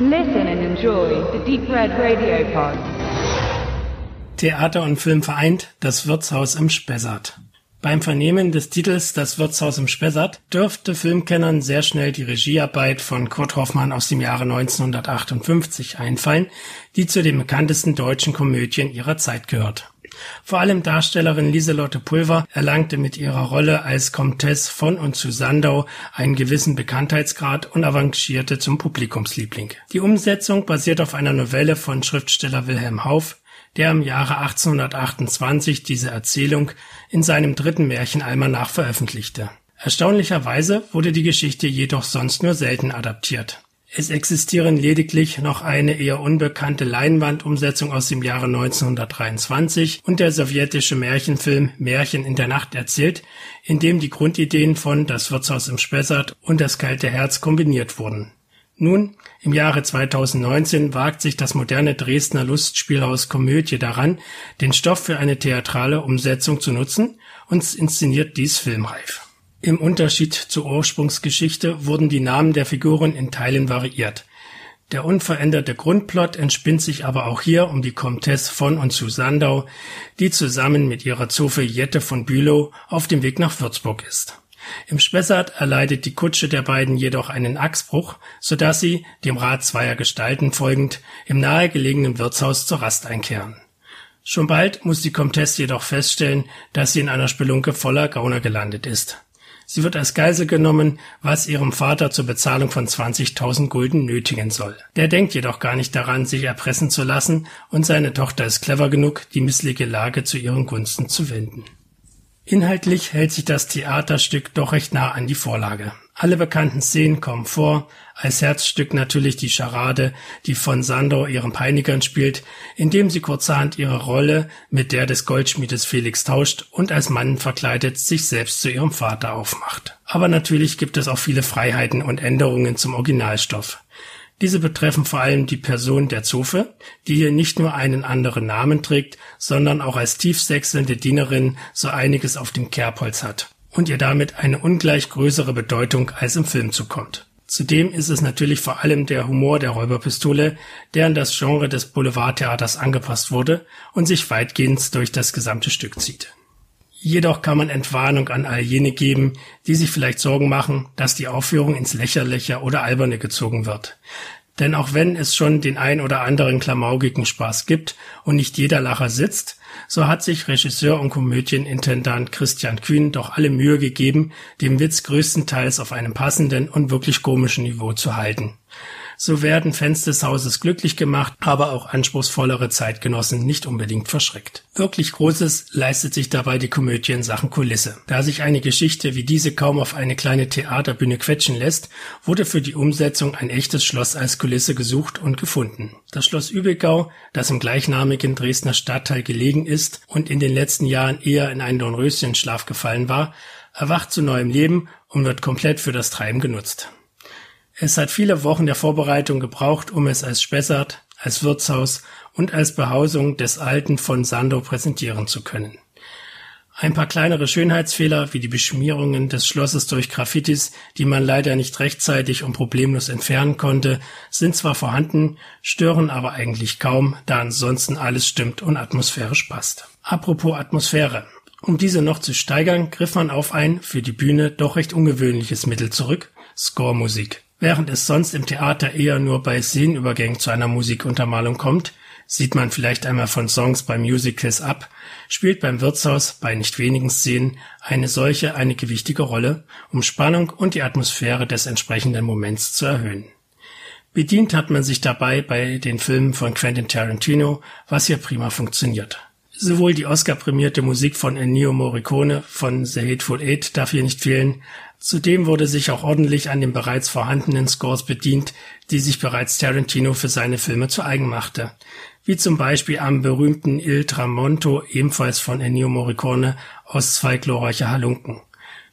Listen and enjoy the Deep Red Radio Pod. Theater und Film vereint, das Wirtshaus im Spessart. Beim Vernehmen des Titels Das Wirtshaus im Spessart dürfte Filmkennern sehr schnell die Regiearbeit von Kurt Hoffmann aus dem Jahre 1958 einfallen, die zu den bekanntesten deutschen Komödien ihrer Zeit gehört. Vor allem Darstellerin Lieselotte Pulver erlangte mit ihrer Rolle als Comtesse von und zu Sandau einen gewissen Bekanntheitsgrad und avancierte zum Publikumsliebling. Die Umsetzung basiert auf einer Novelle von Schriftsteller Wilhelm Hauff, der im Jahre 1828 diese Erzählung in seinem dritten Märchenalmanach veröffentlichte. Erstaunlicherweise wurde die Geschichte jedoch sonst nur selten adaptiert. Es existieren lediglich noch eine eher unbekannte Leinwandumsetzung aus dem Jahre 1923 und der sowjetische Märchenfilm Märchen in der Nacht erzählt, in dem die Grundideen von Das Wirtshaus im Spessart und Das kalte Herz kombiniert wurden. Nun, im Jahre 2019 wagt sich das moderne Dresdner Lustspielhaus Komödie daran, den Stoff für eine theatrale Umsetzung zu nutzen und inszeniert dies filmreif. Im Unterschied zur Ursprungsgeschichte wurden die Namen der Figuren in Teilen variiert. Der unveränderte Grundplot entspinnt sich aber auch hier um die Comtesse von und zu Sandau, die zusammen mit ihrer Zofe Jette von Bülow auf dem Weg nach Würzburg ist. Im Spessart erleidet die Kutsche der beiden jedoch einen Achsbruch, so dass sie, dem Rat zweier Gestalten folgend, im nahegelegenen Wirtshaus zur Rast einkehren. Schon bald muss die Comtesse jedoch feststellen, dass sie in einer Spelunke voller Gauner gelandet ist. Sie wird als Geisel genommen, was ihrem Vater zur Bezahlung von 20.000 Gulden nötigen soll. Der denkt jedoch gar nicht daran, sich erpressen zu lassen, und seine Tochter ist clever genug, die missliche Lage zu ihren Gunsten zu wenden. Inhaltlich hält sich das Theaterstück doch recht nah an die Vorlage. Alle bekannten Szenen kommen vor, als Herzstück natürlich die Charade, die von Sandor ihren Peinigern spielt, indem sie kurzerhand ihre Rolle mit der des Goldschmiedes Felix tauscht und als Mann verkleidet sich selbst zu ihrem Vater aufmacht. Aber natürlich gibt es auch viele Freiheiten und Änderungen zum Originalstoff. Diese betreffen vor allem die Person der Zofe, die hier nicht nur einen anderen Namen trägt, sondern auch als tiefsechselnde Dienerin so einiges auf dem Kerbholz hat und ihr damit eine ungleich größere Bedeutung als im Film zukommt. Zudem ist es natürlich vor allem der Humor der Räuberpistole, der an das Genre des Boulevardtheaters angepasst wurde und sich weitgehend durch das gesamte Stück zieht. Jedoch kann man Entwarnung an all jene geben, die sich vielleicht Sorgen machen, dass die Aufführung ins Lächerliche oder Alberne gezogen wird. Denn auch wenn es schon den ein oder anderen klamaukigen Spaß gibt und nicht jeder Lacher sitzt, so hat sich Regisseur und Komödienintendant Christian Kühn doch alle Mühe gegeben, den Witz größtenteils auf einem passenden und wirklich komischen Niveau zu halten. So werden Fans des Hauses glücklich gemacht, aber auch anspruchsvollere Zeitgenossen nicht unbedingt verschreckt. Wirklich Großes leistet sich dabei die Komödie in Sachen Kulisse. Da sich eine Geschichte wie diese kaum auf eine kleine Theaterbühne quetschen lässt, wurde für die Umsetzung ein echtes Schloss als Kulisse gesucht und gefunden. Das Schloss Übelgau, das im gleichnamigen Dresdner Stadtteil gelegen ist und in den letzten Jahren eher in einen Dornröschenschlaf gefallen war, erwacht zu neuem Leben und wird komplett für das Treiben genutzt. Es hat viele Wochen der Vorbereitung gebraucht, um es als Spessart, als Wirtshaus und als Behausung des Alten von Sandow präsentieren zu können. Ein paar kleinere Schönheitsfehler wie die Beschmierungen des Schlosses durch Graffitis, die man leider nicht rechtzeitig und problemlos entfernen konnte, sind zwar vorhanden, stören aber eigentlich kaum, da ansonsten alles stimmt und atmosphärisch passt. Apropos Atmosphäre. Um diese noch zu steigern, griff man auf ein für die Bühne doch recht ungewöhnliches Mittel zurück, Score-Musik. Während es sonst im Theater eher nur bei Szenenübergängen zu einer Musikuntermalung kommt, sieht man vielleicht einmal von Songs bei Musicals ab, spielt beim Wirtshaus bei nicht wenigen Szenen eine solche eine gewichtige Rolle, um Spannung und die Atmosphäre des entsprechenden Moments zu erhöhen. Bedient hat man sich dabei bei den Filmen von Quentin Tarantino, was hier prima funktioniert. Sowohl die Oscar-prämierte Musik von Ennio Morricone von The Hateful Eight darf hier nicht fehlen, Zudem wurde sich auch ordentlich an den bereits vorhandenen Scores bedient, die sich bereits Tarantino für seine Filme zu eigen machte, wie zum Beispiel am berühmten Il Tramonto, ebenfalls von Ennio Morricone, aus Zwei glorreiche Halunken.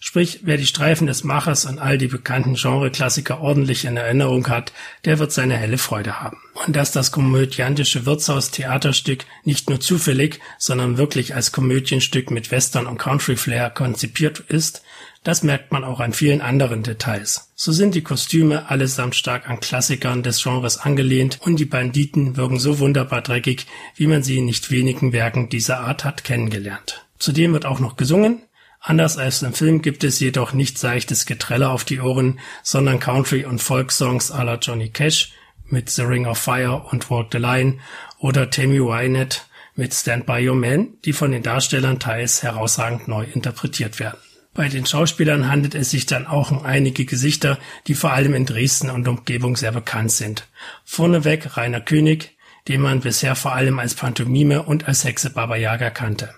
Sprich, wer die Streifen des Machers und all die bekannten Genreklassiker ordentlich in Erinnerung hat, der wird seine helle Freude haben. Und dass das komödiantische Wirtshaus-Theaterstück nicht nur zufällig, sondern wirklich als Komödienstück mit Western und Country Flair konzipiert ist, Das merkt man auch an vielen anderen Details. So sind die Kostüme allesamt stark an Klassikern des Genres angelehnt und die Banditen wirken so wunderbar dreckig, wie man sie in nicht wenigen Werken dieser Art hat kennengelernt. Zudem wird auch noch gesungen. Anders als im Film gibt es jedoch nicht seichtes Getrelle auf die Ohren, sondern Country- und Folksongs à la Johnny Cash mit The Ring of Fire und Walk the Line oder Tammy Wynette mit Stand By Your Man, die von den Darstellern teils herausragend neu interpretiert werden. Bei den Schauspielern handelt es sich dann auch um einige Gesichter, die vor allem in Dresden und Umgebung sehr bekannt sind. Vorneweg Rainer König, den man bisher vor allem als Pantomime und als Hexe Baba Yaga kannte.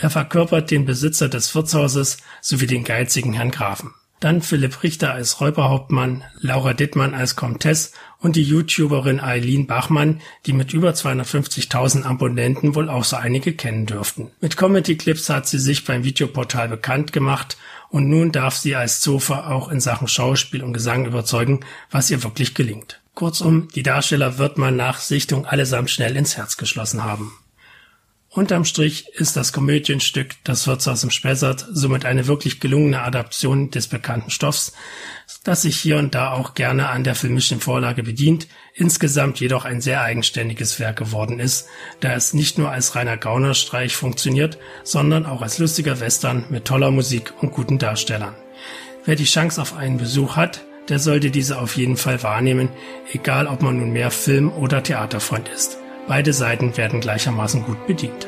Er verkörpert den Besitzer des Wirtshauses sowie den geizigen Herrn Grafen. Dann Philipp Richter als Räuberhauptmann, Laura Dittmann als Comtesse und die YouTuberin Eileen Bachmann, die mit über 250.000 Abonnenten wohl auch so einige kennen dürften. Mit Comedy-Clips hat sie sich beim Videoportal bekannt gemacht und nun darf sie als Zofa auch in Sachen Schauspiel und Gesang überzeugen, was ihr wirklich gelingt. Kurzum, die Darsteller wird man nach Sichtung allesamt schnell ins Herz geschlossen haben. Unterm Strich ist das Komödienstück Das Wirtshaus im Spessart somit eine wirklich gelungene Adaption des bekannten Stoffs, das sich hier und da auch gerne an der filmischen Vorlage bedient, insgesamt jedoch ein sehr eigenständiges Werk geworden ist, da es nicht nur als reiner Gaunerstreich funktioniert, sondern auch als lustiger Western mit toller Musik und guten Darstellern. Wer die Chance auf einen Besuch hat, der sollte diese auf jeden Fall wahrnehmen, egal ob man nun mehr Film- oder Theaterfreund ist. Beide Seiten werden gleichermaßen gut bedient.